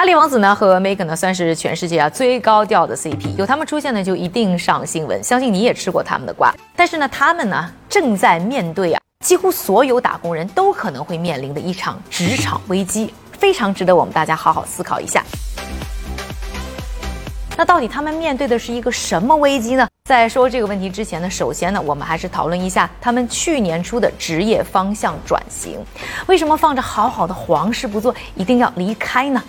哈利王子呢和 Megha 呢算是全世界啊最高调的 CP，有他们出现呢就一定上新闻，相信你也吃过他们的瓜。但是呢，他们呢正在面对啊几乎所有打工人都可能会面临的一场职场危机，非常值得我们大家好好思考一下。那到底他们面对的是一个什么危机呢？在说这个问题之前呢，首先呢，我们还是讨论一下他们去年出的职业方向转行。为什么放着好好的皇室不做，一定要离开呢？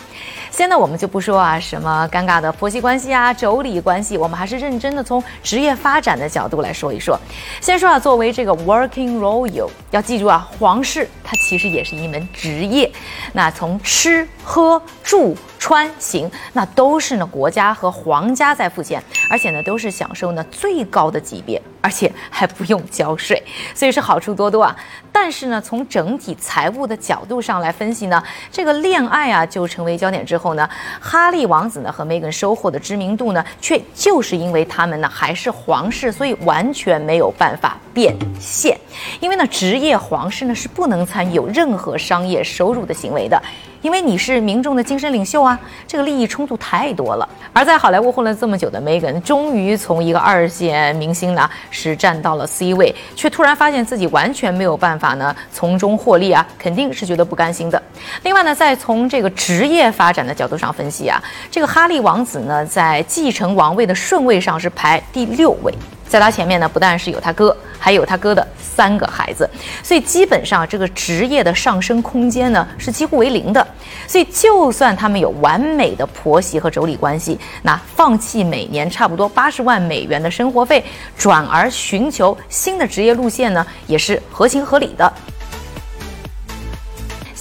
现在我们就不说啊什么尴尬的婆媳关系啊、妯娌关系，我们还是认真的从职业发展的角度来说一说。先说啊，作为这个 working royal，要记住啊，皇室它其实也是一门职业。那从吃喝住。穿行那都是呢国家和皇家在付钱，而且呢都是享受呢最高的级别，而且还不用交税，所以是好处多多啊。但是呢从整体财务的角度上来分析呢，这个恋爱啊就成为焦点之后呢，哈利王子呢和梅根收获的知名度呢，却就是因为他们呢还是皇室，所以完全没有办法变现。因为呢职业皇室呢是不能参与有任何商业收入的行为的。因为你是民众的精神领袖啊，这个利益冲突太多了。而在好莱坞混了这么久的梅根，终于从一个二线明星呢，是站到了 C 位，却突然发现自己完全没有办法呢从中获利啊，肯定是觉得不甘心的。另外呢，再从这个职业发展的角度上分析啊，这个哈利王子呢，在继承王位的顺位上是排第六位。在他前面呢，不但是有他哥，还有他哥的三个孩子，所以基本上这个职业的上升空间呢是几乎为零的。所以就算他们有完美的婆媳和妯娌关系，那放弃每年差不多八十万美元的生活费，转而寻求新的职业路线呢，也是合情合理的。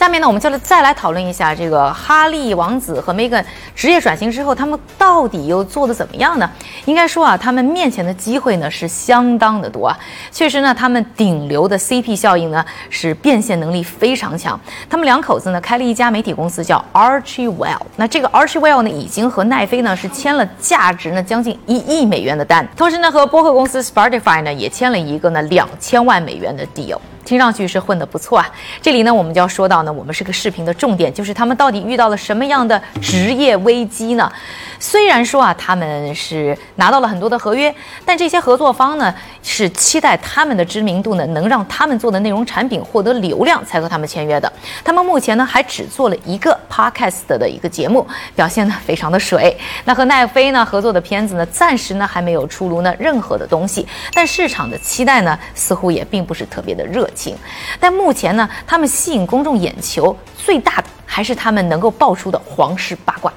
下面呢，我们就来再来讨论一下这个哈利王子和梅根职业转型之后，他们到底又做的怎么样呢？应该说啊，他们面前的机会呢是相当的多啊。确实呢，他们顶流的 CP 效应呢是变现能力非常强。他们两口子呢开了一家媒体公司叫 Archiewell，那这个 Archiewell 呢已经和奈飞呢是签了价值呢将近一亿美元的单，同时呢和播客公司 Spotify 呢也签了一个呢两千万美元的 deal。听上去是混得不错啊，这里呢我们就要说到呢，我们是个视频的重点，就是他们到底遇到了什么样的职业危机呢？虽然说啊，他们是拿到了很多的合约，但这些合作方呢是期待他们的知名度呢能让他们做的内容产品获得流量才和他们签约的。他们目前呢还只做了一个 podcast 的一个节目，表现呢 非常的水。那和奈飞呢合作的片子呢暂时呢还没有出炉呢任何的东西，但市场的期待呢似乎也并不是特别的热情。但目前呢，他们吸引公众眼球最大的还是他们能够爆出的皇室八卦。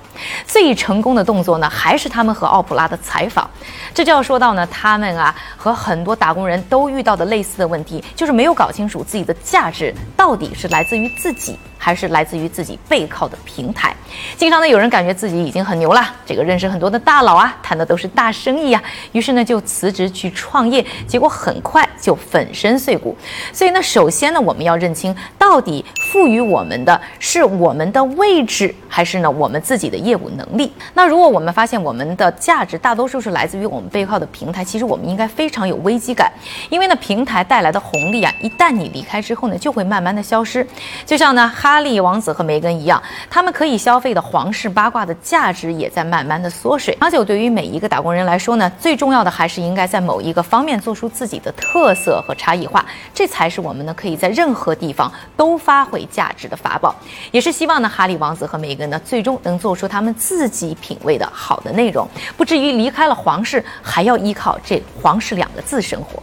最成功的动作呢，还是他们和奥普拉的采访。这就要说到呢，他们啊和很多打工人都遇到的类似的问题，就是没有搞清楚自己的价值到底是来自于自己。还是来自于自己背靠的平台。经常呢，有人感觉自己已经很牛了，这个认识很多的大佬啊，谈的都是大生意啊，于是呢就辞职去创业，结果很快就粉身碎骨。所以呢，首先呢，我们要认清到底赋予我们的是我们的位置，还是呢我们自己的业务能力。那如果我们发现我们的价值大多数是来自于我们背靠的平台，其实我们应该非常有危机感，因为呢平台带来的红利啊，一旦你离开之后呢，就会慢慢的消失。就像呢哈。哈利王子和梅根一样，他们可以消费的皇室八卦的价值也在慢慢的缩水。长久对于每一个打工人来说呢，最重要的还是应该在某一个方面做出自己的特色和差异化，这才是我们呢可以在任何地方都发挥价值的法宝。也是希望呢，哈利王子和梅根呢最终能做出他们自己品味的好的内容，不至于离开了皇室还要依靠这皇室两个字生活。